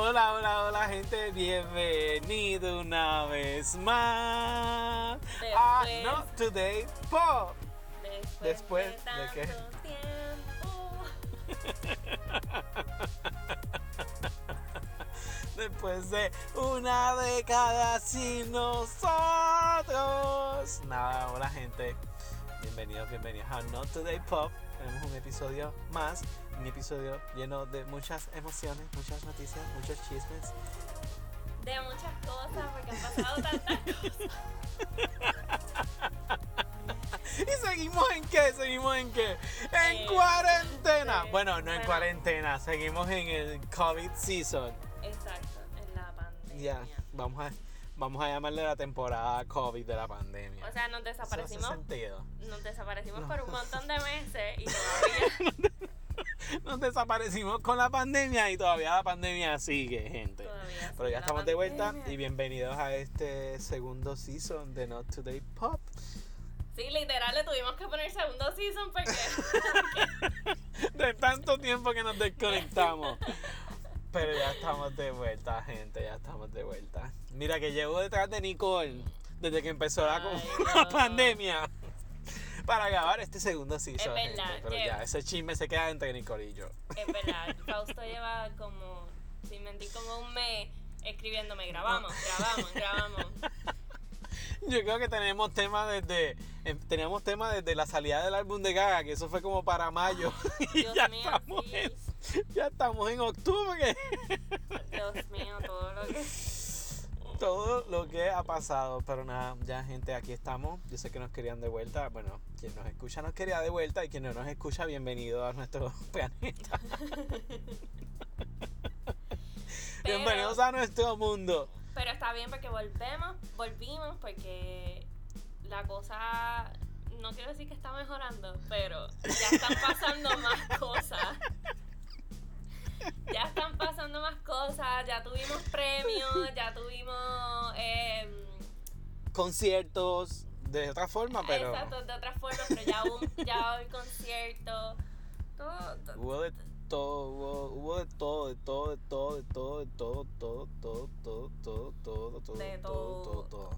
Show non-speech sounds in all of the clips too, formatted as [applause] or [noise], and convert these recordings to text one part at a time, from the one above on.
Hola, hola, hola, gente. Bienvenido una vez más a Not Today Pop. Después, Después de, de qué? [laughs] Después de una década sin nosotros. Nada, hola, gente. Bienvenidos, bienvenidos a Not Today Pop. Tenemos un episodio más. Un episodio lleno de muchas emociones, muchas noticias, muchos chismes. De muchas cosas, porque han pasado tantas cosas. [laughs] ¿Y seguimos en qué? ¿Seguimos en qué? En Eh, cuarentena. eh, Bueno, no en cuarentena, seguimos en el COVID season. Exacto, en la pandemia. Ya, vamos a, vamos a llamarle la temporada COVID de la pandemia. O sea, nos desaparecimos, sentido. nos desaparecimos No. por un montón de meses y [laughs] todavía [laughs] Nos desaparecimos con la pandemia y todavía la pandemia sigue, gente. Todavía Pero ya estamos de vuelta y bienvenidos a este segundo season de Not Today Pop. Sí, literal, le tuvimos que poner segundo season porque [laughs] De tanto tiempo que nos desconectamos. Pero ya estamos de vuelta, gente, ya estamos de vuelta. Mira que llevo detrás de Nicole desde que empezó la, Ay, [laughs] la no. pandemia para grabar este segundo season. Es verdad, gente. Pero ya, ese chisme se queda entre Nicole y yo. es verdad, [laughs] Fausto lleva como, sin mentir, como un mes escribiéndome, grabamos, grabamos, grabamos. [laughs] Yo creo que tenemos temas desde eh, teníamos temas desde la salida del álbum de Gaga, que eso fue como para mayo. [laughs] y Dios ya mío, estamos sí. en, ya estamos en octubre. Dios mío, todo lo que... Todo lo que ha pasado, pero nada, ya gente, aquí estamos. Yo sé que nos querían de vuelta. Bueno, quien nos escucha nos quería de vuelta y quien no nos escucha, bienvenido a nuestro [laughs] planeta. [laughs] Pero- Bienvenidos a nuestro mundo. Pero está bien porque volvemos, volvimos porque la cosa, no quiero decir que está mejorando, pero ya están pasando más cosas. [laughs] Ya están pasando más cosas, ya tuvimos premios, ya tuvimos... em, Conciertos de otra forma, pero Exacto, de otras formas, pero ya hubo, ya hubo el concierto. Todo, todo- hubo de todo, hubo, hubo de todo, de todo, de todo, de todo, de todo, todo, todo, todo, todo, todo, todo, De todo, todo, todo. todo.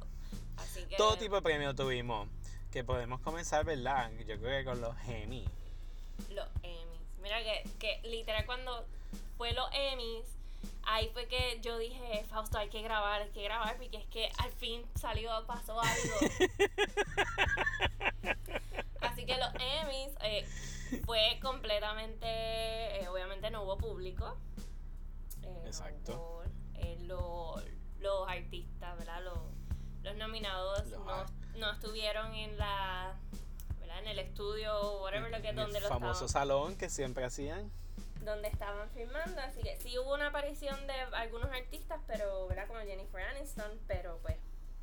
Así que... Todo tipo de premios tuvimos. Que podemos comenzar, ¿verdad? Yo creo que con los Emmy. Los Emmys. Mira que, que literal cuando fue los Emmys, ahí fue que yo dije, Fausto, hay que grabar, hay que grabar, porque es que al fin salió, pasó algo. [laughs] Así que los Emmys eh, fue completamente, eh, obviamente no hubo público. Eh, no Exacto. hubo, eh, lo- los artistas, ¿verdad? Los, los nominados Los no, no estuvieron en la... En el estudio, whatever, lo que En donde el lo famoso estaban, salón que siempre hacían. donde estaban filmando, así que sí hubo una aparición de algunos artistas, pero ¿verdad? como Jennifer Aniston, pero pues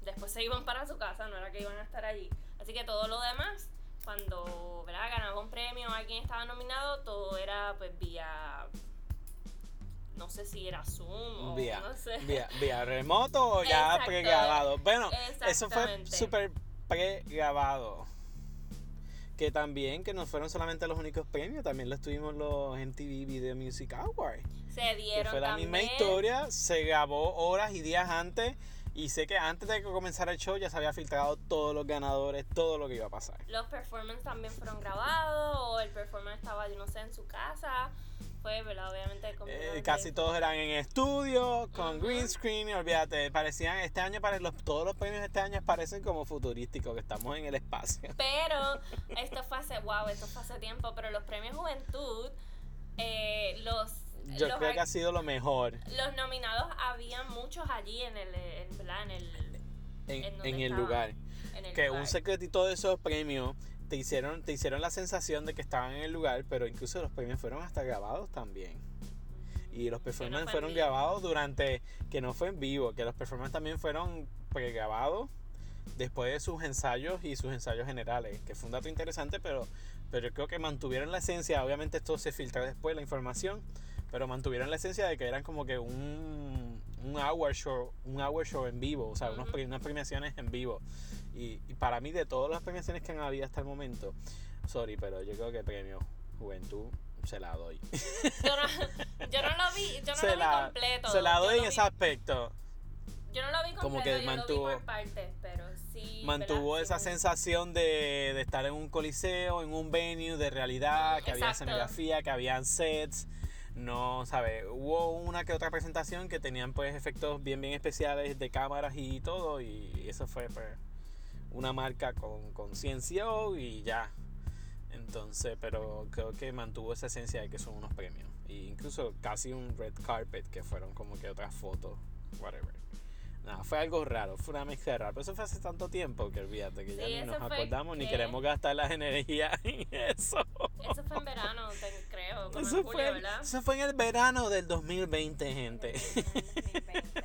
después se iban para su casa, no era que iban a estar allí. Así que todo lo demás, cuando ¿verdad? ganaba un premio o alguien estaba nominado, todo era pues vía no sé si era Zoom o Vía, no sé. vía, vía remoto o ya [laughs] pregrabado. Bueno, eso fue súper pregrabado. Que también, que no fueron solamente los únicos premios, también los tuvimos los MTV Video Music Awards. Se Que dieron fue la misma historia, se grabó horas y días antes. Y sé que antes de que comenzara el show ya se había filtrado todos los ganadores, todo lo que iba a pasar. Los performances también fueron grabados o el performance estaba, yo no sé, en su casa. Fue, ¿verdad? Obviamente Eh, casi todos eran en estudio, con green screen, olvídate, parecían, este año, los, todos los premios de este año parecen como futurísticos, que estamos en el espacio. [laughs] Pero esto fue hace, wow, esto fue hace tiempo, pero los premios Juventud, eh, los, Yo los, creo que ha sido lo mejor los nominados, había muchos allí en el, en, el, en, ¿En dónde en el lugar. en el Que lugar. un secretito de esos premios te hicieron, te hicieron la sensación de que estaban en el lugar, pero incluso los premios fueron hasta grabados también. Y los performances fueron grabados durante, que no fue en vivo, que los performances también fueron pregrabados después de sus ensayos y sus ensayos generales, que fue un dato interesante, pero, pero yo creo que mantuvieron la esencia, obviamente esto se filtró después, la información, pero mantuvieron la esencia de que eran como que un, un hour show, un hour show en vivo, o sea, Ujú. pre- unas premiaciones en vivo. Y, y para mí, de todas las premiaciones que han habido hasta el momento, sorry, pero yo creo que premio Juventud se la doy. Yo no, yo no lo vi, yo no se lo la, vi completo. Se la doy en ese aspecto. Yo no lo vi una marca con conciencia y ya. Entonces, pero creo que mantuvo esa esencia de que son unos premios. E incluso casi un red carpet que fueron como que otras fotos, whatever. Nada, fue algo raro, fue una mezcla rara. Pero eso fue hace tanto tiempo que olvídate que ya ni nos acordamos ni que- queremos gastar las [laughs] energías en eso. Eso fue en verano, creo, como Eso en julio, fue, ¿verdad? eso fue en el verano del 2020, gente. En el 2020,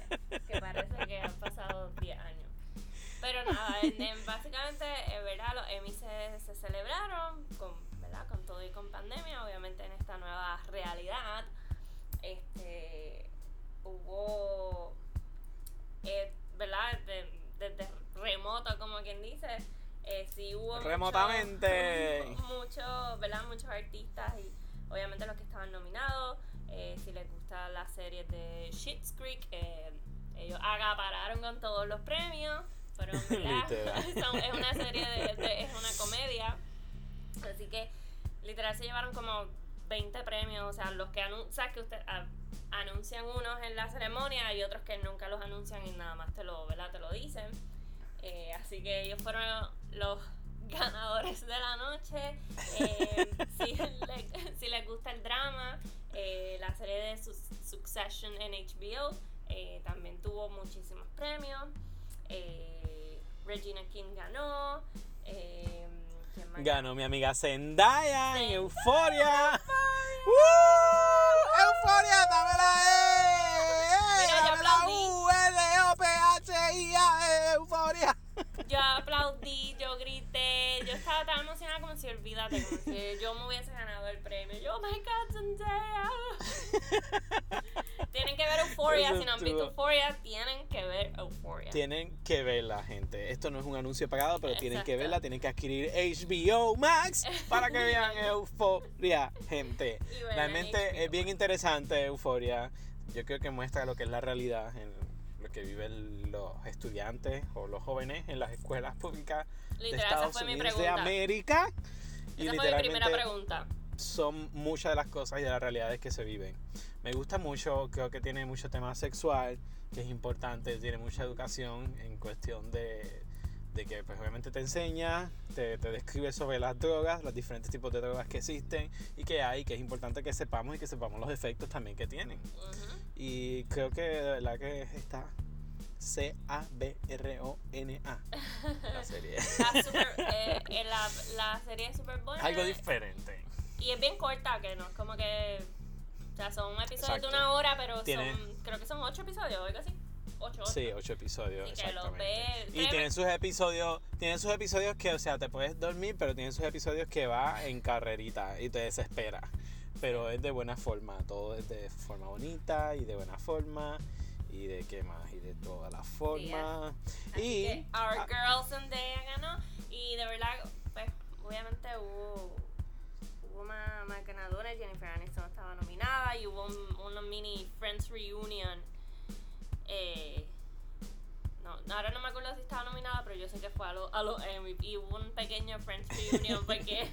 Pero nada, en- en básicamente, eh, ¿verdad? Los Emmy se, se celebraron con, ¿verdad? con todo y con pandemia, obviamente en esta nueva realidad. Este, hubo, eh, ¿verdad? De- Desde remoto, como quien dice, eh, sí hubo mucho- Remotamente. [laughs] muchos, ¿verdad? Muchos artistas y obviamente los que estaban nominados. eh, si les gusta la serie de Schitt's Creek, eh, ellos acapararon con todos los premios. Pero. [laughs] [laughs] Son- es una serie de, de- es una comedia. Así que literal se llevaron como 20 premios. O sea, los que anuncian que usted a- anuncian unos en la ceremonia y otros que nunca los anuncian y nada más te lo, ¿verdad? Te lo dicen. Eh, así que ellos fueron los ganadores de la noche. Eh, [laughs] si, le- si les gusta el drama, eh, la serie de Succession en HBO eh, también tuvo muchísimos premios. Eh, Regina King ganó. Eh, ¿quién más Ganó mi amiga Zendaya en. Euforia. ¡Euforia! ¡Dámela! ¡Eh! Mira, yo ¡Dámela! aplaudí. U, L, O, P, H, I, A, Euforia. [laughs] Yo aplaudí, yo grité, yo estaba tan emocionada como si olvídate, como si yo me hubiese ganado el premio. Yo, oh my god, Zendaya. [laughs] tienen que ver Euphoria, si no han visto Euphoria, tienen que ver Euphoria. Tienen que verla, gente. Esto no es un anuncio pagado, pero tienen que verla. Tienen que adquirir HBO Max para que vean [laughs] Euforia, gente. Y Realmente es bien interesante Euforia. Yo creo que muestra lo que es la realidad en lo que viven los estudiantes o los jóvenes en las escuelas públicas de Literal, esa Estados fue mi Unidos de pregunta. América. Y Esa fue mi primera pregunta. Son muchas de las cosas y de las realidades que se viven. Me gusta mucho, creo que tiene mucho tema sexual, que es importante, tiene mucha educación en cuestión de, de que pues obviamente te enseña, te, te describe sobre las drogas, los diferentes tipos de drogas que existen y que hay, que es importante que sepamos y que sepamos los efectos también que tienen. Ujú. Y creo que de verdad que está C-A-B-R-O-N-A [laughs] la serie. Está súper- eh, eh, la, la serie es súper buena. Algo diferente. Y es bien corta, que no es como que. O sea, son episodios Exacto. de una hora, pero Tiene- son. Creo que son ocho episodios algo así. Ocho, ocho. Sí, ocho episodios. Así que los exactamente. Y créeme. tienen sus episodios, tienen sus episodios que, o sea, te puedes dormir, pero tienen sus episodios que va en carrerita y te desespera. Pero es de buena forma, todo es de forma bonita y de buena forma y de qué más y de todas las formas. Así y que Our ah, Girl Zendaya ganó. Y de verdad, pues, obviamente hubo, una, una ganadora. Jennifer Aniston estaba nominada. Y hubo un, una mini Friends Reunion. Eh, no, ahora no me acuerdo si estaba nominada, pero yo sé que fue a los a los Emmy. Y hubo un pequeño Friends Reunion [laughs] porque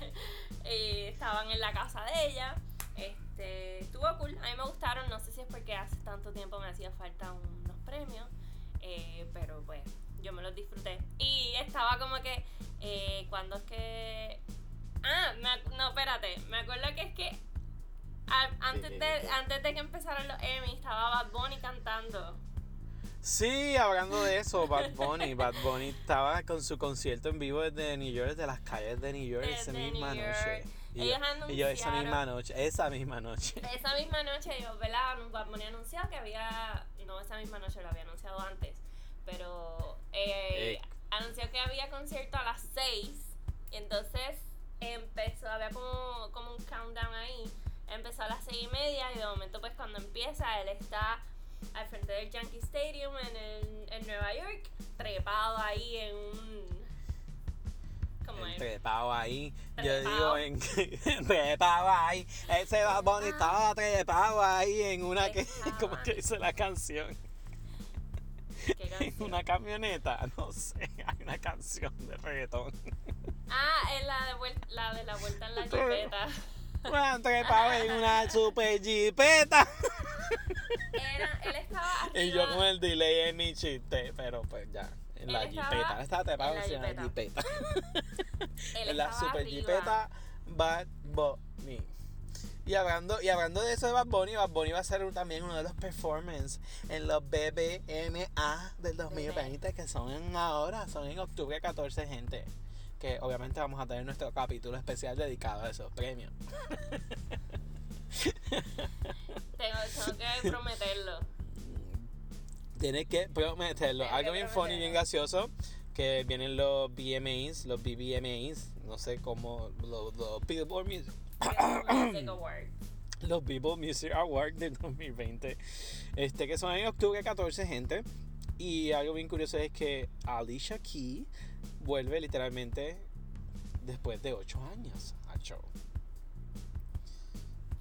eh, estaban en la casa de ella. Este, estuvo cool, a mí me gustaron, no sé si es porque hace tanto tiempo me hacía falta unos premios, eh, pero pues yo me los disfruté. Y estaba como que, eh, cuando es que... Ah, me no, espérate, me acuerdo que es que antes, de, antes de que empezaran los Emmy estaba Bad Bunny cantando. sí, hablando de eso, Bad Bunny, Bad Bunny estaba con su concierto en vivo desde New York, desde las calles de New York esa misma noche. Y Ellos yo, y yo esa misma noche, esa misma noche. Esa misma noche, yo, ¿verdad? Bad Bunny anunció que había, no esa misma noche, lo había anunciado antes, pero eh, Ey. anunció que había concierto a las 6, y entonces empezó, había como, como un countdown ahí, empezó a las 6 y media, y de momento pues cuando empieza, él está al frente del Yankee Stadium en, el- en Nueva York, trepado ahí en un... Es. trepado ahí. Yo digo en [laughs] trepado ahí. Ese Bunny estaba trepado ahí en una que, [laughs] como que dice la canción. ¿Qué [laughs] En canción? una camioneta, no sé, hay una canción de reggaetón. Ah, es la de, vuel- la de la vuelta en la jipeta. Bueno, trepado en una super jipeta. Era, él estaba arriba. [laughs] Y yo con el delay en mi chiste, pero pues ya. En la estaba jipeta, él estaba trepado en la en la jipeta. en la super arriba. jipeta Bad Bunny. Y hablando, y hablando de eso de Bad Bunny, Bad Bunny va a ser también uno de los performances en los BBMA del 2020 que son en ahora, son en octubre 14, gente. Que obviamente vamos a tener nuestro capítulo especial dedicado a esos premios. Tengo, tengo que prometerlo. Tienes que prometerlo. Algo que bien funny, prometerlo. bien gracioso, que vienen los BMAs, los BBMAs, no sé cómo, los, los Billboard Music, Music Award. los Billboard Music Awards del 2020, este, que son en octubre 14, gente. Y algo bien curioso es que Alicia Key vuelve literalmente después de 8 años al show.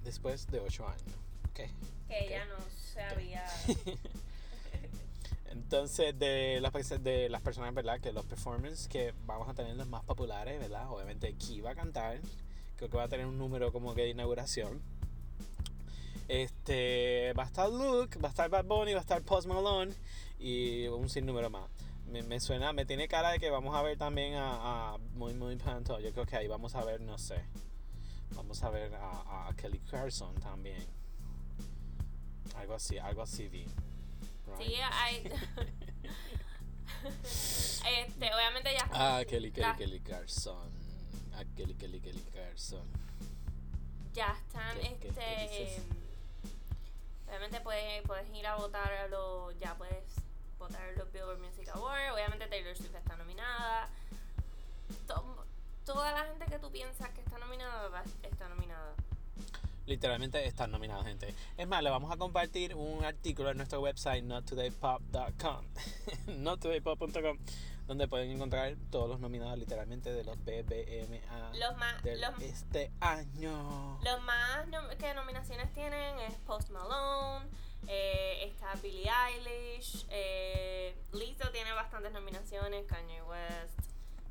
Después de 8 años. ¿ok? Que ella no se había. [laughs] Entonces, de las, de las personas, ¿verdad? Que los performances que vamos a tener los más populares, ¿verdad? Obviamente, Key va a cantar. Creo que va a tener un número como que de inauguración. Este, va a estar Luke, va a estar Bad Bunny, va a estar Post Malone y un sinnúmero más. Me, me suena, me tiene cara de que vamos a ver también a, a muy, muy pronto. Yo creo que ahí vamos a ver, no sé. Vamos a ver a, a Kelly Clarkson también. Algo así, algo así vi. Right? Sí, hay. [laughs] este, obviamente ya. Ah, Kelly, Kelly, La- Kelly Clarkson. Ah, Kelly, Kelly, Kelly Clarkson. ya están ¿Qué- qué- este qué obviamente puedes, puedes ir a votar a los ya puedes votar los Billboard Music Awards obviamente Taylor Swift está nominada To- toda la gente que tú piensas que está nominada está nominada Literalmente están nominados, gente. Es más, le vamos a compartir un artículo en nuestro website, nottodaypop.com. [laughs] nottodaypop.com, donde pueden encontrar todos los nominados literalmente de los BBMA los más de los, este año. los más nom- que nominaciones tienen es Post Kanye West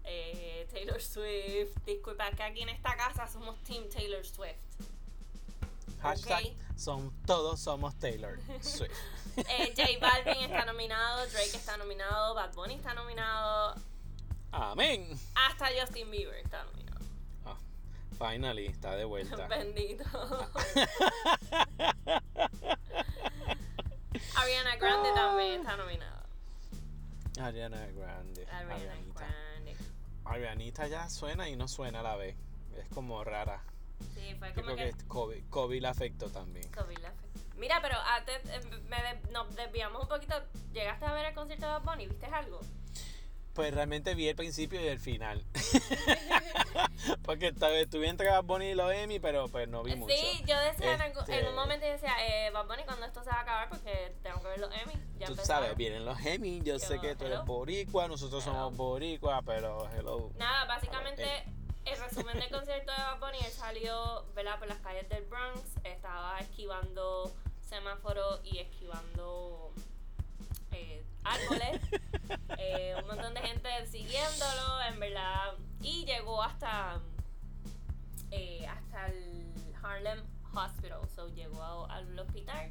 eh, Taylor Swift disculpa que aquí en esta casa somos Team Taylor Swift Hashtag son, todos somos Taylor Swift. [laughs] Eh, J Balvin está nominado, Drake está nominado, Bad Bunny está nominado, Amén. hasta Justin Bieber está nominado. Ah, finally, está de vuelta. [laughs] Bendito. [laughs] Ariana Grande también está nominada. Ariana Grande. Ariana Arianita. Grande. Arianita ya suena y no suena a la vez. Es como rara. Sí, fue Yo como creo que que. COVID, COVID la afectó también. COVID la afectó. Mira, pero antes eh, me de- nos desviamos un poquito. ¿Llegaste a ver el concierto de Bad Bunny? ¿Viste algo? Pues realmente vi el principio y el final. [laughs] Porque esta vez estuve entre Bad Bunny y los Emmy, pero pues no vi mucho. Sí, yo decía en, en Este- un momento yo decía, eh, Bad Bunny, cuando esto se va a acabar, porque tengo que ver los Emmy. Ya Tú empezaron. sabes, vienen los Emmy, yo sé que tú eres boricua, nosotros Hello. somos boricua, pero hello. Nada, básicamente Eh. el resumen del concierto de Bad Bunny, él salió ¿verdad? por las calles del Bronx, estaba esquivando semáforos y esquivando eh, árboles, eh, un montón de gente siguiéndolo, en verdad, y llegó hasta eh, hasta el Harlem Hospital, so llegó al hospital.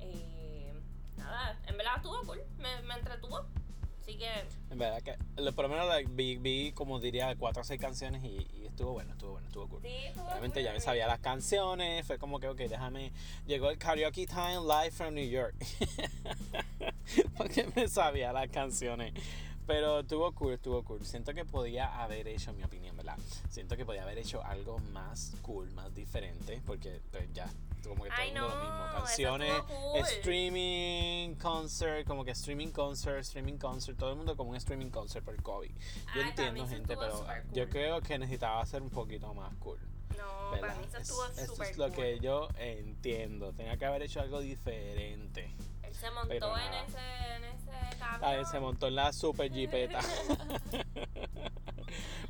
Eh, nada, en verdad estuvo cool, me, me entretuvo, así que En verdad que, lo- por lo menos like, vi, vi, como diría, cuatro o seis canciones y, y estuvo bueno, estuvo bueno, estuvo cool. sí, estuvo Obviamente ya me sabía las canciones, fue como que, ok, déjame. Llegó el karaoke time live from New York. [laughs] Porque me sabía las canciones. Pero estuvo cool, estuvo cool. Siento que podía haber hecho, en mi opinión, ¿verdad? Siento que podía haber hecho algo más cool, más diferente. Porque pues, ya, como que todo Ay, el mundo lo no, mismo. Canciones, estuvo cool. streaming, concert, como que streaming concert, streaming concert. Todo el mundo como un streaming concert por COVID. Yo Ay, entiendo, gente, estuvo pero yo creo que necesitaba ser un poquito más cool. No, ¿verdad? para mí eso Es- estuvo eso es lo que yo entiendo. Tenía que haber hecho algo diferente. Él se montó pero en nada. ese, en ese A camión. se montó en la super jeepeta. [laughs]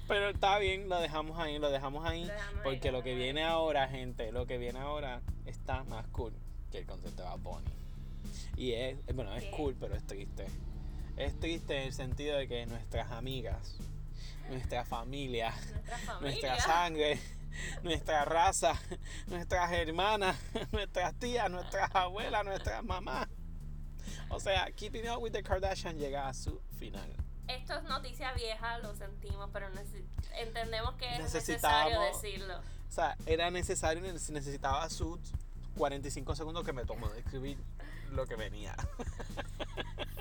Pero está bien, lo dejamos ahí, lo dejamos ahí. Lo dejamos ahí, Porque lo lo que viene ahora, gente, lo que viene ahora está más cool que el concepto de Bad Bunny. Y es, eh, bueno, es cool, pero es triste. Es triste en el sentido de que nuestras amigas, nuestra familia, Nuestra [laughs] familia. nuestra sangre, [laughs] nuestra raza, [laughs] nuestras hermanas, nuestras tías, nuestras abuelas, nuestras mamás. O sea, Keeping Up with the Kardashian llega a su final. Esto es noticia vieja, lo sentimos, pero entendemos que es necesario decirlo. O sea, era necesario, neces- necesitaba sus 45 segundos que me tomó de escribir lo que venía. [laughs]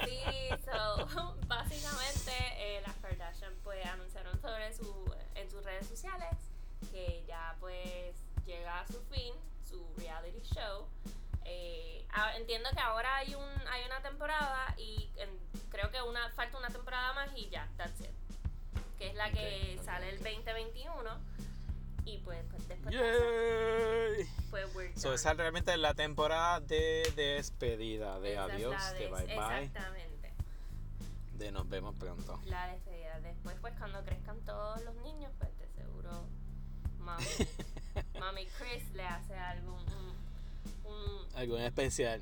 Sí, so, [laughs] básicamente eh, las Kardashian pues anunciaron sobre su, en sus redes sociales que ya pues llega a su fin su reality show. Eh, entiendo que ahora hay un hay una temporada y en- creo que una falta una temporada más y ya, that's it. Que es la que Ok, ok, sale el ok. 2021 y pues, pues después de eso, ¡Yay! pues we're So, done. esa realmente es la temporada de despedida, de adiós, de bye bye, Exactamente. de nos vemos pronto. La despedida. Después, pues cuando crezcan todos los niños, pues de seguro mami, [laughs] mami Chris le hace algún un, un- Algo en especial.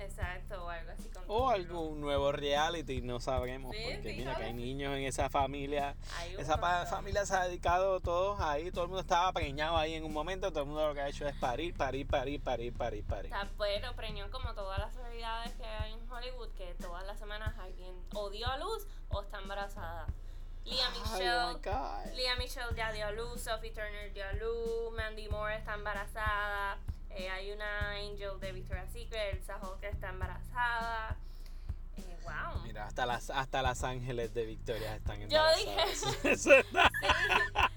Exacto o algo así con O algún nuevo reality, no sabremos. Sí, porque sí, mira que hay niños en esa familia. Esa montón. familia se ha dedicado todos ahí, todo el mundo estaba preñado ahí en un momento, todo el mundo lo que ha hecho es parir, parir, parir, parir, parir, parir. Está bueno, preñó como todas las celebridades que hay en Hollywood, que todas las semanas alguien o dio a luz o está embarazada. Lea Ay, Michelle, oh Michelle ya dio a luz, Sophie Turner dio a luz, Mandy Moore está embarazada, eh, hay una Angel de Victoria's Secret, Elsa Holt que está embarazada. Eh, wow. Mira, hasta las, hasta las ángeles de Victoria están Yo embarazadas. dije- [laughs] Eso está- [laughs]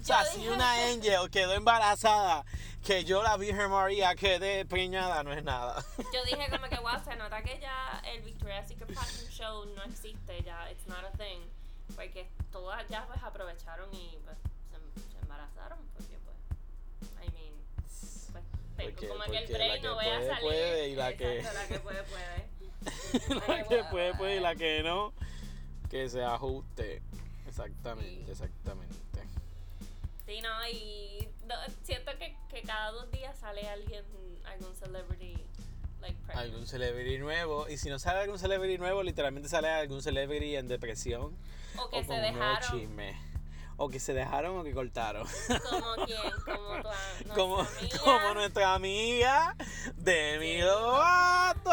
o sea, Yo si dije- una angel quedó embarazada, que yo la Virgen María quedé preñada, no es nada. [laughs] Yo dije como que wow, se nota que ya el Victoria's Secret Fashion Show no existe ya, it's not a thing. Porque todas ya pues aprovecharon y pues Porque- como que el porque la break que no vaya a puede, salir. puede, y la que- la que puede, puede. [laughs] la que puede, puede y la que no, que se ajuste. Exactamente, Sí. exactamente. Sí, no, y no, siento que, que cada dos días sale alguien, algún celebrity, like. Algún celebrity nuevo, y si no sale algún celebrity nuevo, literalmente sale algún celebrity en depresión O que o se con un nuevo dejaron, chisme. O que se dejaron o que cortaron. como [laughs] quien, como tu nuestra como, [laughs] amiga. como nuestra amiga Demi Lovato.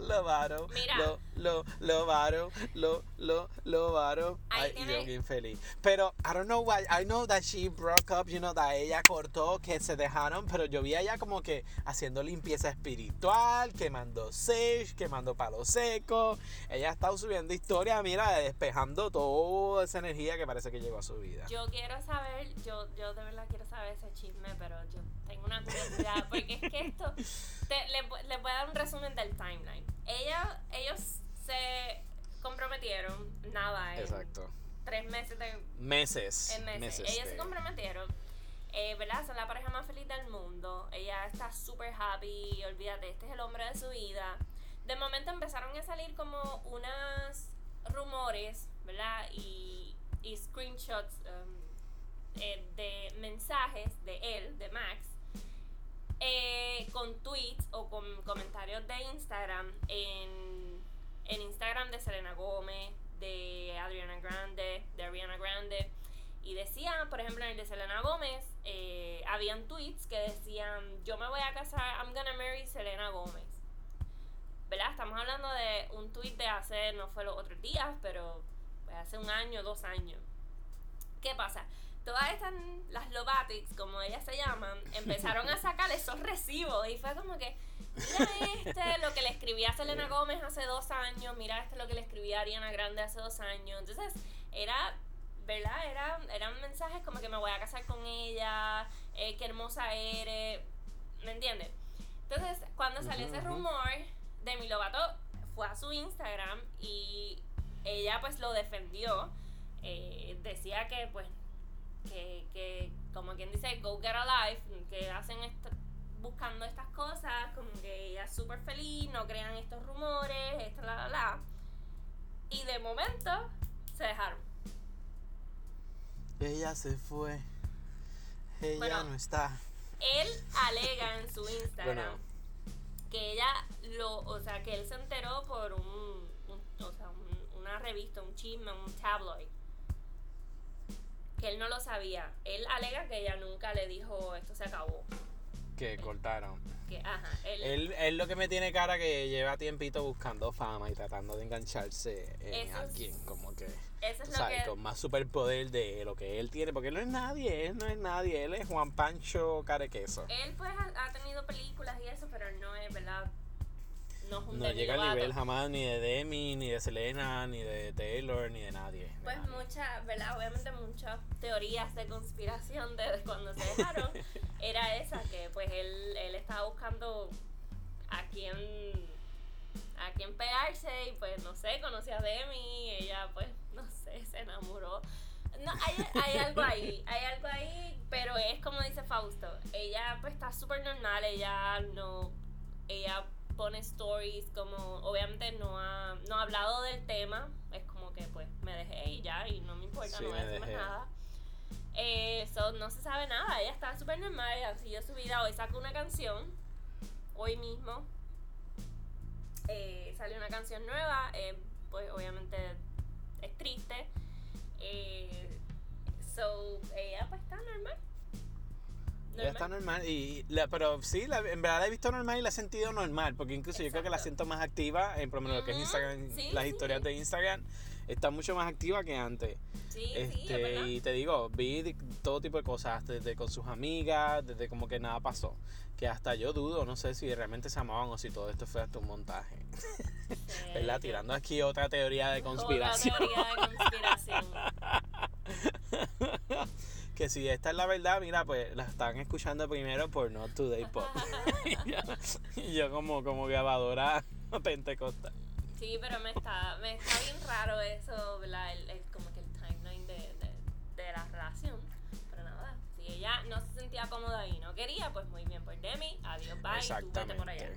Lovato. Mira. Lo, lo, Lovato. Lo, lo, Lovato. Ahí Ay, yo bien feliz. Pero, I don't know why. I know that she broke up, you know, that ella cortó, que se dejaron, pero yo vi a ella como que haciendo limpieza espiritual, quemando sage, quemando palo seco. Ella ha estado subiendo historias, mira, despejando toda esa energía que parece que llegó a su vida. Yo quiero saber, yo, yo de verdad quiero saber ese chisme, pero yo tengo una curiosidad, porque es que esto, te, le, vo- les voy a dar un resumen del timeline. Ella, comprometieron, nada, en Exacto. tres meses de Meses. en meses. Ellas se de- comprometieron, eh, ¿verdad? Son la pareja más feliz del mundo. Ella está súper happy, olvídate, este es el hombre de su vida. De momento empezaron a salir como unos rumores, ¿verdad? Y, y screenshots um, eh, de mensajes de él, de Max, eh, con tweets o con comentarios de Instagram en, en Instagram de Selena Gómez, de Adriana Grande, de Ariana Grande. Y decían, por ejemplo, en el de Selena Gómez, eh, habían tweets que decían, yo me voy a casar, I'm gonna marry Selena Gómez. ¿Verdad? Estamos hablando de un tweet de hace, no fue los otros días, pero hace un año, dos años. ¿Qué pasa? Todas estas, las Lovatics, como ellas se llaman, [laughs] empezaron a sacar esos recibos y fue como que, mira este, lo que le escribía a Selena Gómez hace dos años, mira este lo que le escribía a Ariana Grande hace dos años. Entonces, era, ¿verdad? Era, eran mensajes como que me voy a casar con ella, eh, qué hermosa eres, ¿me entiendes? Entonces, cuando salió ese rumor, Demi Lovato fue a su Instagram y ella pues lo defendió. Eh, decía que pues que, que como quien dice go get a life que hacen esto buscando estas cosas como que ella es súper feliz no crean estos rumores esto la la la y de momento se dejaron Ella se fue. Ella Bueno, no está. Él alega en su Instagram Bueno. que ella lo, o sea, que él se enteró por un, un- o sea, un- una revista, un chisme, un tabloid. Que él no lo sabía. Él alega que ella nunca le dijo esto se acabó. Que cortaron. Que, ajá, él, Él, él lo que me tiene cara que lleva tiempito buscando fama y tratando de engancharse en es- alguien como que, eso es lo sabes, que con más superpoder de lo que él tiene, porque él no es nadie, él no es nadie, él es Juan Pancho Carequeso. él pues ha, ha tenido películas y eso, pero no es verdad. No llega al nivel jamás ni de Demi, ni de Selena, ni de Taylor, ni de nadie. de Pues muchas, ¿verdad? Obviamente muchas teorías de conspiración desde [laughs] cuando se dejaron era esa, que pues él, él estaba buscando a quién a quién pegarse y pues no sé, conoció a Demi, ella pues no sé, se enamoró. No, hay, hay algo ahí, hay algo ahí, pero es como dice Fausto, ella pues está súper normal, ella no, ella pone stories como, obviamente no ha, no ha hablado del tema, es como que pues me dejé y ya, y no me importa, Sí, no voy a decir más nada. Eh, so, no se sabe nada, ella está súper normal, ella siguió su vida, hoy sacó una canción, hoy mismo, eh, salió una canción nueva, eh, pues obviamente es triste. Eh, so, ella pues está normal. Ella está normal, y la- pero sí, la- en verdad la he visto normal y la he sentido normal, porque incluso yo creo que la Exacto. siento más activa, en por lo menos lo que es Instagram, sí, las sí. historias de Instagram, está mucho más activa que antes. Sí, sí, es Este, verdad. y te digo, vi todo tipo de cosas, desde con sus amigas, desde como que nada pasó. Que hasta yo dudo, no sé si realmente se amaban o si todo esto fue hasta un montaje. ¿Verdad? Tirando aquí otra teoría de otra conspiración. teoría de conspiración. [laughs] que si esta es la verdad, mira, pues la están escuchando primero por Not Today Pop. y, [laughs] yo, y yo como, como grabadora [laughs] pentecostal. Sí, pero me está, me está bien raro eso, ¿verdad? El, el- como que el timeline de, de, de la relación. Pero nada, si ella no se sentía cómoda y no quería, pues muy bien por Demi. Adiós, bye, tú vete por allá.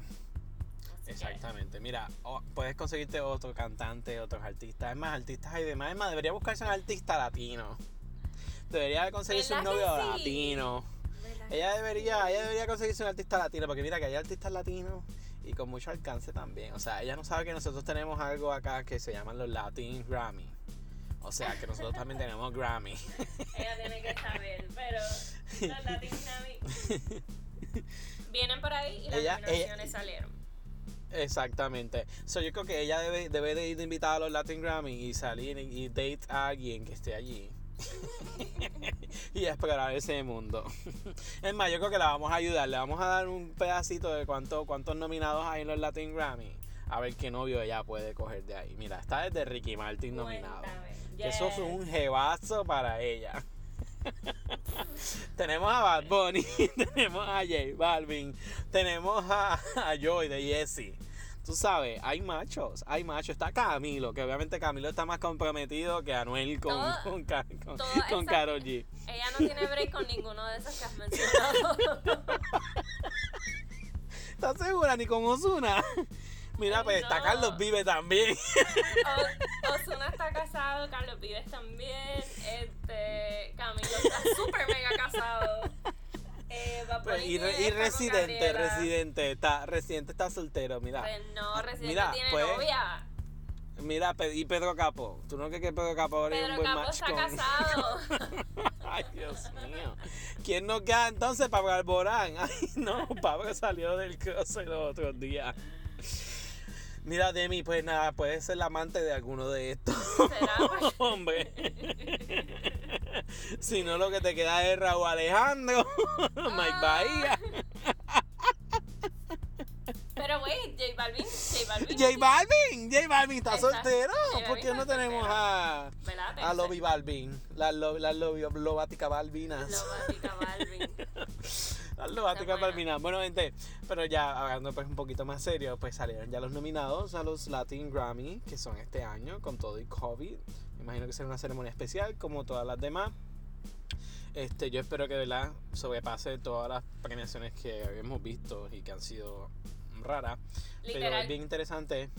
Exactamente. Que-. Mira, o- puedes conseguirte otro cantante, otros artistas. Es más, artistas hay demás. Es más, debería buscarse un artista latino. Debería conseguirse un ¿Verdad que novio sí? latino. Ella debería, ella debería conseguirse un artista latino, porque mira que hay artistas latinos y con mucho alcance también. O sea, ella no sabe que nosotros tenemos algo acá que se llaman los Latin Grammy. O sea, que nosotros también tenemos Grammy. [laughs] Ella tiene que saber, pero los Latin Grammy [laughs] vienen por ahí y las Ella- nominaciones ella- salieron. Exactamente. So, yo creo que ella debe, debe de ir de invitada a los Latin Grammy y salir y, y date a alguien que esté allí. [laughs] y explorar ese mundo. [laughs] es más, yo creo que la vamos a ayudar. Le vamos a dar un pedacito de cuánto, cuántos nominados hay en los Latin Grammy. A ver qué novio ella puede coger de ahí. Mira, está desde Ricky Martin nominado. Eso es un jebazo para ella. [laughs] tenemos a Bad Bunny, tenemos a J Balvin, tenemos a, a Joy de Jessie. Tú sabes, hay machos, hay machos. Está Camilo, que obviamente Camilo está más comprometido que Anuel con, Todo- [laughs] con, con, con Karol G. Ella no tiene break con ninguno de esos que has mencionado. ¿Estás segura? Ni con Osuna. Mira, Ay, pues está. Carlos Vive también. O- Ozuna está casado, Carlos Vives también, este, Camilo está súper mega casado. Eh, Pues, y, re- Residente. Residente, está, Residente está soltero, mira. Pues no, Residente Mira, tiene pues, novia. Mira, y Pedro Capo. ¿Tú no crees que Pedro Capo ahora es un Pedro buen Capo match está con- casado. [laughs] Ay, Dios mío. ¿Quién nos queda entonces para Alborán? [laughs] Ay, no, Pablo salió del cruce los otros días. Mira, Demi, pues nada, puedes ser la amante de alguno de estos. ¿Será? Pues, [laughs] Hombre. [laughs] si no, lo que te queda es Raúl Alejandro, [laughs] Mike Ah. Bahía, Pero wait, J Balvin, J [laughs] Balvin. J Balvin. J Balvin está soltero. ¿Por qué no tenemos a, a Lobby Balvin? Las lo, las Lobby- Lobática Balvinas. Balvin. Las lobáticas buena. Balvinas. Bueno, gente, pero ya hablando pues un poquito más serio, pues salieron ya los nominados a los Latin Grammy, que son este año, con todo y COVID. Imagino que será una ceremonia especial, como todas las demás. Este, yo espero que de verdad sobrepase todas las premiaciones que habíamos visto y que han sido raras. Pero Literal, es bien interesante.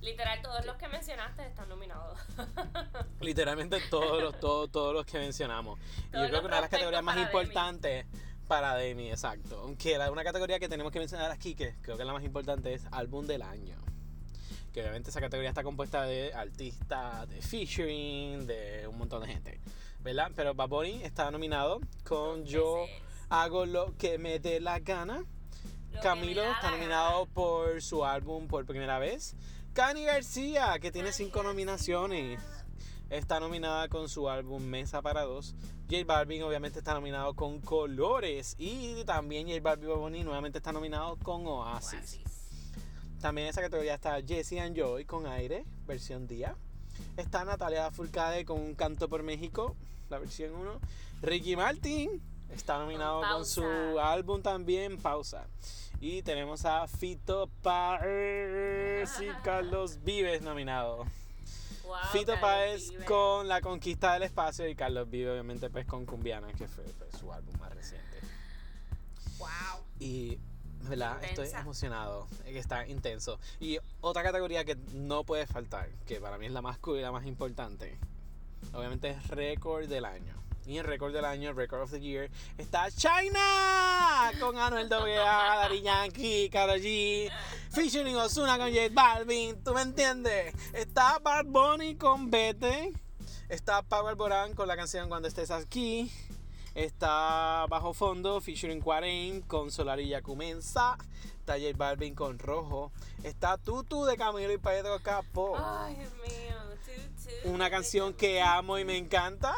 Literal, todos los que mencionaste están nominados. [laughs] Literalmente todos los, todos, todos los que mencionamos. Y yo creo que una de las categorías más Demi. importantes para Demi, exacto. Aunque la, una categoría que tenemos que mencionar aquí, que creo que la más importante, es álbum del año. Que obviamente esa categoría está compuesta de artistas, de featuring, de un montón de gente. ¿Verdad? Pero Bad Bunny está nominado con Yo hago lo que me dé la gana. Lo Camilo está nominado gana. por su álbum por primera vez. Cani García, que tiene Cani cinco nominaciones, está nominada con su álbum Mesa para Dos. J Balvin obviamente está nominado con Colores. Y también J Balvin Bad Bunny nuevamente está nominado con Oasis. Oasis. También en esa categoría está Jessie and Joy con Aire, versión día. Está Natalia Furcade con Un Canto por México, la versión 1. Ricky Martin está nominado con, Pausa. su álbum también, Pausa. Y tenemos a Fito Páez y [laughs] Carlos Vives nominados. Wow, Fito Páez con La Conquista del Espacio y Carlos Vives obviamente pues con Cumbiana, que fue pues, su álbum más reciente. Wow. Y, ¿verdad? Estoy Intensa. emocionado. eh, Que está intenso. Y otra categoría que no puede faltar, que para mí es la más cool y la más importante, obviamente es récord del año. Y en récord del año, Record of the Year, está China con Anuel AA, Daddy Yankee, Karol G, featuring Ozuna con J Balvin, ¿tú me entiendes? Está Bad Bunny con Vete, está Pablo Alborán con la canción Cuando estés aquí, Está Bajo Fondo, featuring Quarén con Solarilla Comenza. Está J Balvin con Rojo. Está Tutu de Camilo y Pedro Capó. Ay, Dios mío. Tutu. Una canción que amo y me encanta.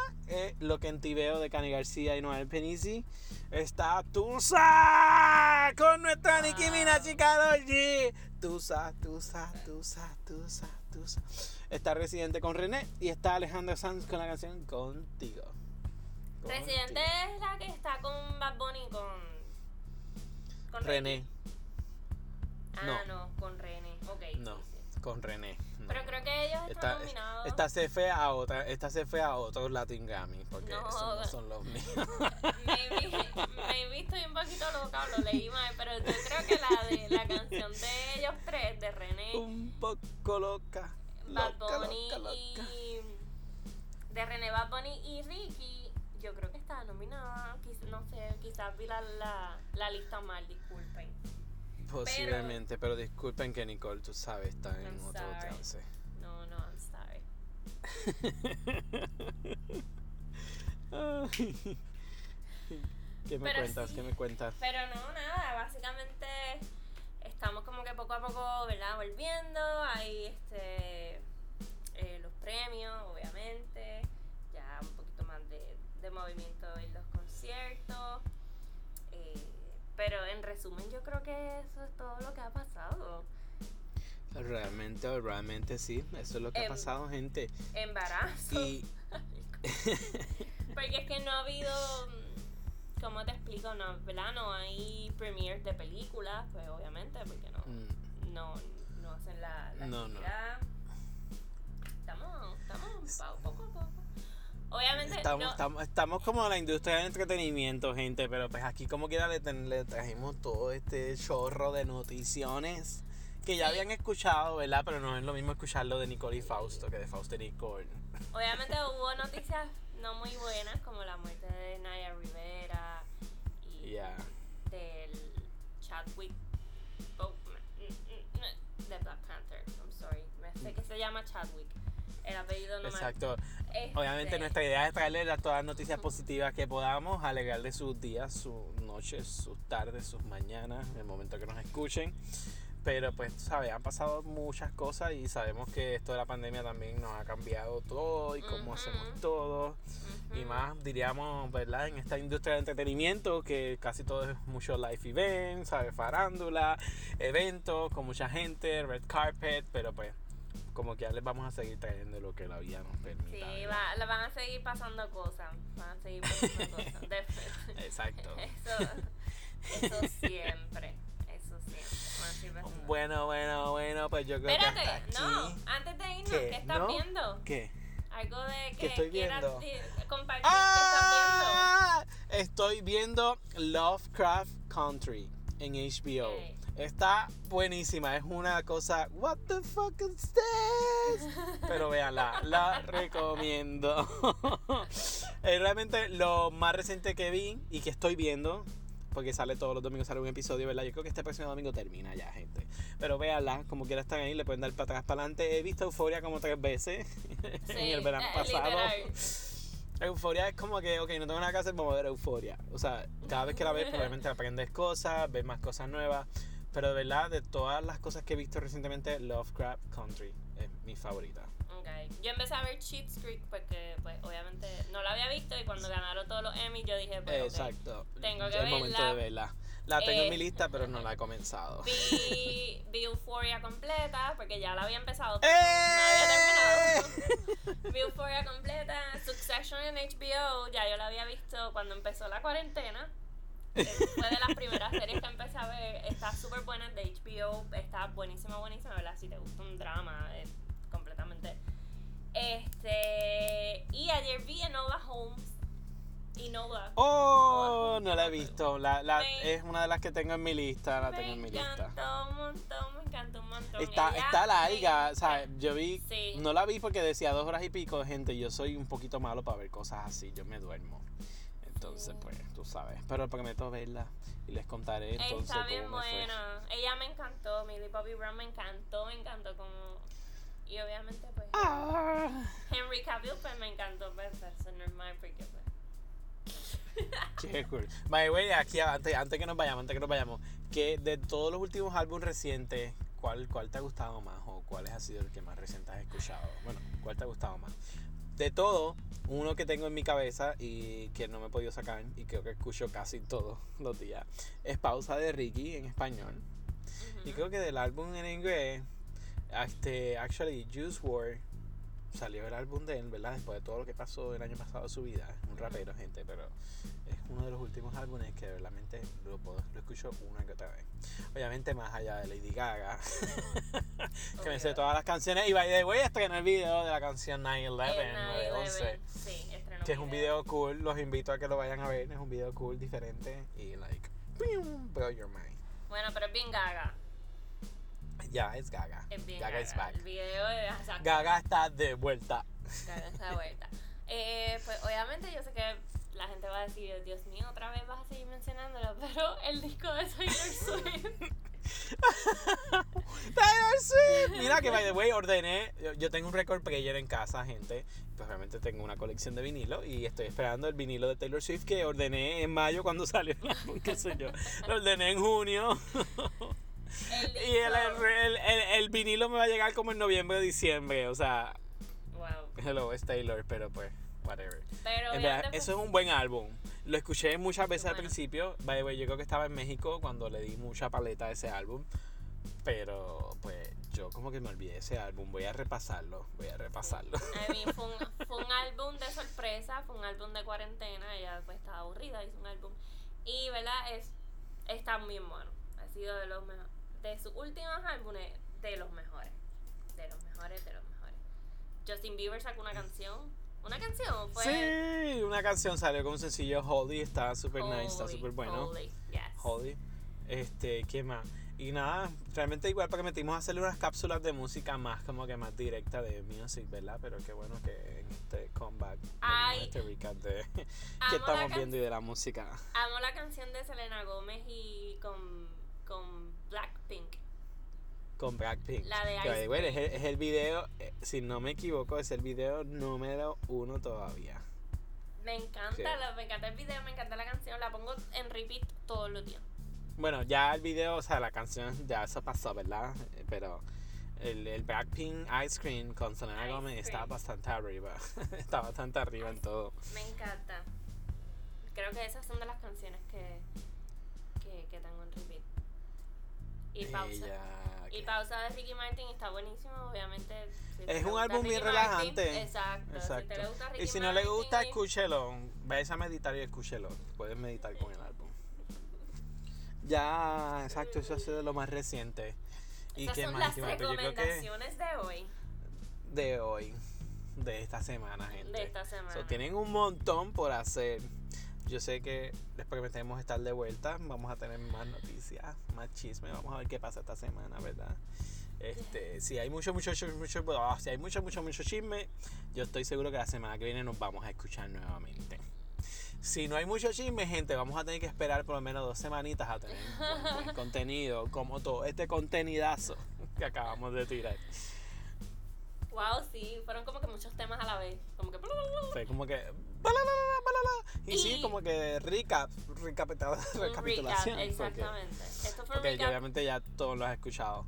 Lo que en ti veo de Cani García y Noel Penisi. Está Tusa con nuestra Nicki Minaj y Karol G. Tusa, Tusa, Tusa, Tusa, Tusa. Está Residente con René. Y está Alejandro Sanz con la canción Contigo. Residente es la que está con Bad Bunny con. con René. Ah, no. no. con René. Ok. No, sí, sí. con René. no. Pero creo que ellos están Esta, nominados. esta se fue a otra, esta se fue a otros Latin Grammy porque No. son los míos. [laughs] Maybe, estoy un poquito loca, lo leí mal, pero yo creo que la de la canción de ellos tres, de René, Un poco loca. Bad loca, Bunny loca, loca. y de René Bad Bunny y Ricky, yo creo que está nominada, no sé, quizás vi la, la, la lista mal, disculpen. Posiblemente, pero, disculpen que Nicole, tú sabes, está en otro trance. No, no, I'm sorry. [laughs] ¿Qué me Pero cuentas? sí. ¿Qué me cuentas? Pero no, nada, básicamente estamos como que poco a poco, ¿verdad? Volviendo, hay este eh, los premios, obviamente, de, movimiento en los conciertos. eh, pero en resumen, yo creo que eso es todo lo que ha pasado. Realmente, realmente sí, eso es lo que ha Em, pasado, gente. Embarazo. Y [laughs] Porque es que no ha habido, mm, ¿cómo te explico? No, ¿verdad? No hay premiers de películas, pues obviamente, porque no, Mm. no, no hacen la, la No, no. Estamos, estamos pa- poco a poco. Obviamente, Estamos, no, estamos, estamos como en la industria del entretenimiento, gente, pero pues aquí como quiera le, le trajimos todo este chorro de noticiones que ya Sí. habían escuchado, ¿verdad? Pero no es lo mismo escucharlo de Nicole y Fausto que de Fausto y Nicole. obviamente hubo noticias no muy buenas, como la muerte de Naya Rivera y Ya. del Chadwick Boseman, mm, mm, de Black Panther. I'm sorry, me sé que se llama Chadwick. El apellido no Exacto. me este, Obviamente nuestra idea es traerles todas las noticias positivas que podamos, alegrarle sus días, sus noches, sus tardes, sus mañanas, en el momento que nos escuchen. Pero pues, ¿sabes? Han pasado muchas cosas y sabemos que esto de la pandemia también nos ha cambiado todo y cómo hacemos todo. Y más, diríamos, ¿verdad? En esta industria de entretenimiento que casi todo es mucho live event, ¿sabes? Farándula, eventos con mucha gente, red carpet, pero pues como que ya les vamos a seguir trayendo lo que la vida nos permita. Sí, va, le van a seguir pasando cosas. Van a seguir pasando [laughs] cosas. Exacto. [laughs] Eso, eso siempre. Eso siempre. Bueno, bueno, bueno, pues yo creo Espérate, que hasta no. Antes de irnos, ¿Qué? ¿qué, estás ¿No? viendo? ¿Qué? Algo de ¿Qué que estoy quieras viendo? compartir que estás viendo. ¡Ah! Estoy viendo Lovecraft Country. en HBO. Ey. Está buenísima, es una cosa, what the fuck is this? [laughs] Pero véanla, la recomiendo. [laughs] es realmente lo más reciente que vi y que estoy viendo, porque sale todos los domingos, sale un episodio, ¿verdad? Yo creo que este próximo domingo termina ya, gente. Pero véanla, como quiera están ahí, le pueden dar para atrás, para adelante. He visto Euforia como tres veces [laughs] en el verano eh, pasado. Euforia es como que, ok, no tengo nada que hacer, vamos a ver Euforia. O sea, cada vez que la ves, probablemente aprendes cosas, ves más cosas nuevas. Pero de verdad, de todas las cosas que he visto recientemente, Lovecraft Country es mi favorita. Ok. Yo empecé a ver Cheats Creek porque, pues, obviamente no la había visto y cuando ganaron todos los Emmy yo dije, pues. Exacto. Tengo que es momento verla. de verla. La tengo en mi Eh, lista, pero no la he comenzado. Vi, [laughs] vi Euphoria completa porque ya la había empezado. pero ¡Eh! No había terminado. [laughs] vi Euphoria completa. Succession en HBO, ya yo la había visto cuando empezó la cuarentena. Fue de las primeras series que empecé a ver. Está súper buena de HBO. Está buenísima, buenísima, ¿verdad? Si te gusta un drama, es completamente. Este. Y ayer vi Enola Holmes. Enola. Oh, no la he visto. La, la- Me- es una de las que tengo en mi lista. La me tengo en mi lista. encantó un montón, me encantó un montón. Está, Ella está me larga, o sea, yo vi, Sí. no la vi porque decía dos horas y pico, gente, yo soy un poquito malo para ver cosas así, yo me duermo. Entonces, pues, tú sabes, pero prometo verla y les contaré entonces Está bien cómo me fue. buena. Ella me encantó, Millie Bobby Brown me encantó, me encantó como... Y obviamente pues Ah, Henry Cavill pues me encantó, pues eso es normal porque pues... [laughs] qué cool. By the way, aquí antes, antes que nos vayamos, antes que nos vayamos, que de todos los últimos álbumes recientes, ¿cuál, ¿cuál te ha gustado más o cuál ha sido el que más reciente has escuchado? Bueno, ¿cuál te ha gustado más? De todo, uno que tengo en mi cabeza y que no me he podido sacar y creo que escucho casi todos [laughs] los días es Pausa de Ricky en español. Y creo que del álbum en inglés, este, actually, Juice WRLD salió el álbum de él, ¿verdad? Después de todo lo que pasó el año pasado de su vida. Un rapero, gente, pero es uno de los últimos álbumes que realmente lo, puedo, lo escucho una que otra vez. Obviamente, más allá de Lady Gaga, [laughs] que me sé todas las canciones. Y by the way, estrenó el video de la canción 9-11, El 9-11, 9/11, Sí, que es un video cool. Los invito a que lo vayan a ver. Es un video cool, diferente y, like, blow your mind. Bueno, pero es bien gaga. Ya, es Gaga. Es bien Gaga gaga. is back. El video exacto. Gaga está de vuelta. Gaga está de vuelta. Eh, pues obviamente yo sé que la gente va a decir, Dios mío, otra vez vas a seguir mencionándolo, [laughs] pero el disco de Taylor Swift. [laughs] Taylor Swift. Mira que, by the way, ordené. Yo, yo tengo un récord player en casa, gente. Pues realmente tengo una colección de vinilo y estoy esperando el vinilo de Taylor Swift que ordené en mayo cuando [laughs] salió el álbum, qué sé yo. Lo ordené en junio. El disco. Y el, el, el- el vinilo me va a llegar como en noviembre o diciembre. O sea, Wow. hello, es Taylor, pero pues, whatever. Pero obviamente, verdad, eso es un buen álbum. Lo escuché muchas veces al bueno. principio. By the way, yo creo que estaba en México cuando le di mucha paleta a ese álbum. Pero pues yo como que me olvidé de ese álbum. Voy a repasarlo. Voy a repasarlo. A mí fue un, [laughs] fue un álbum de sorpresa, fue un álbum de cuarentena, ella pues estaba aburrida, hizo un álbum. Y verdad, es, está bien bueno. Ha sido de los mejores. De sus últimos álbumes, de los mejores. De los mejores, de los mejores. Justin Bieber sacó una canción. ¿Una canción? Fue Sí, una canción salió con un sencillo Holly. Está súper nice, está Holy, súper bueno. Holy, yes. Holly. Este, ¿qué más? Y nada, realmente igual para que metimos a hacerle unas cápsulas de música más como que más directa de music, ¿verdad? Pero qué bueno que en este comeback, Ay. este recap de [laughs] la estamos viendo y de la música. Amo la canción de Selena Gómez y con, con Blackpink. Con Blackpink. La de Que, Ice way, es, el, es el video, eh, si no me equivoco, es el video número uno todavía. Me encanta, Sí. la- me encanta el video, me encanta la canción, la pongo en repeat todos los días. Bueno, ya el video, o sea, la canción, ya eso pasó, ¿verdad? Eh, Pero el, el Blackpink Ice Cream con Selena Gomez está bastante arriba. [laughs] está bastante arriba en todo. Me encanta. Creo que esas son de las canciones que, que, que tengo. Y pausa. Ella, Y pausa de Ricky Martin está buenísimo, obviamente. si Es un gusta álbum bien Martin, relajante. exacto. Si te le gusta Ricky Y si no le Martin gusta, y- escúchelo. Vayas a meditar y escúchelo. Puedes meditar con el álbum. Ya, exacto, eso ha sido lo más reciente. ¿Y Esas qué son más? las creo que recomendaciones de hoy, de hoy, de esta semana, gente. de esta semana. So, tienen un montón por hacer. Yo sé que después que metemos estar de vuelta, vamos a tener más noticias, más chisme, vamos a ver qué pasa esta semana, ¿verdad? Este, si hay mucho, mucho, mucho, mucho, ah, si hay mucho, mucho, mucho chisme, yo estoy seguro que la semana que viene nos vamos a escuchar nuevamente. Si no hay mucho chisme, gente, vamos a tener que esperar por lo menos dos semanitas a tener buen, [laughs] buen contenido, como todo este contenidazo que acabamos de tirar. Wow, sí, fueron como que muchos temas a la vez. Como que. [laughs] Fue como que. balala, Y, sí, Y- como que recap, recapitula- Un [laughs] recap, recapitulación. porque- exactamente. Esto fue recap. obviamente ya todos lo has escuchado.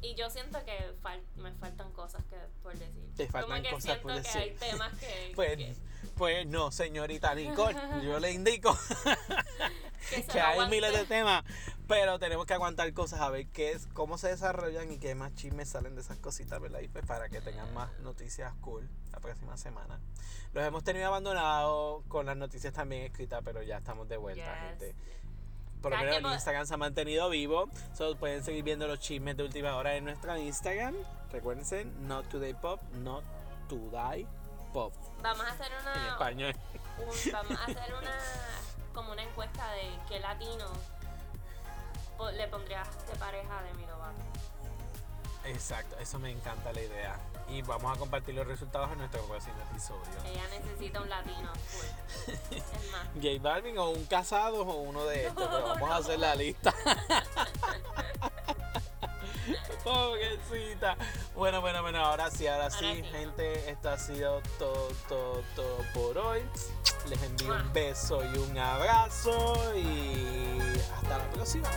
Y yo siento que fal- me faltan cosas que por decir. Te faltan como que cosas siento por que decir. hay temas que. [laughs] Pues, que, pues no, señorita Nicole, yo le indico que hay miles de temas, pero tenemos que aguantar cosas a ver qué es, cómo se desarrollan y qué más chismes salen de esas cositas, ¿verdad? Y pues para que tengan más noticias cool la próxima semana. Los hemos tenido abandonados con las noticias también escritas, pero ya estamos de vuelta, Yes. gente. Por lo ¿Sabes menos el Instagram se ha mantenido vivo. So, pueden seguir viendo los chismes de última hora en nuestra Instagram. Recuérdense, Not Today Pop, Not Today Pop. Vamos a hacer En una. español. un- vamos a hacer una. Como una encuesta de qué latino le pondrías de pareja de mi Lovato. Exacto, eso me encanta la idea. Y vamos a compartir los resultados en nuestro próximo episodio. Ella necesita un latino. full. Es más. [laughs] J Balvin o un casado o uno de estos, pero vamos a hacer la lista. [laughs] Pobrecita. Bueno, bueno, bueno, ahora sí, ahora, sí, sí. gente, esto ha sido todo, todo, todo por hoy. Les envío un beso y un abrazo y hasta la próxima.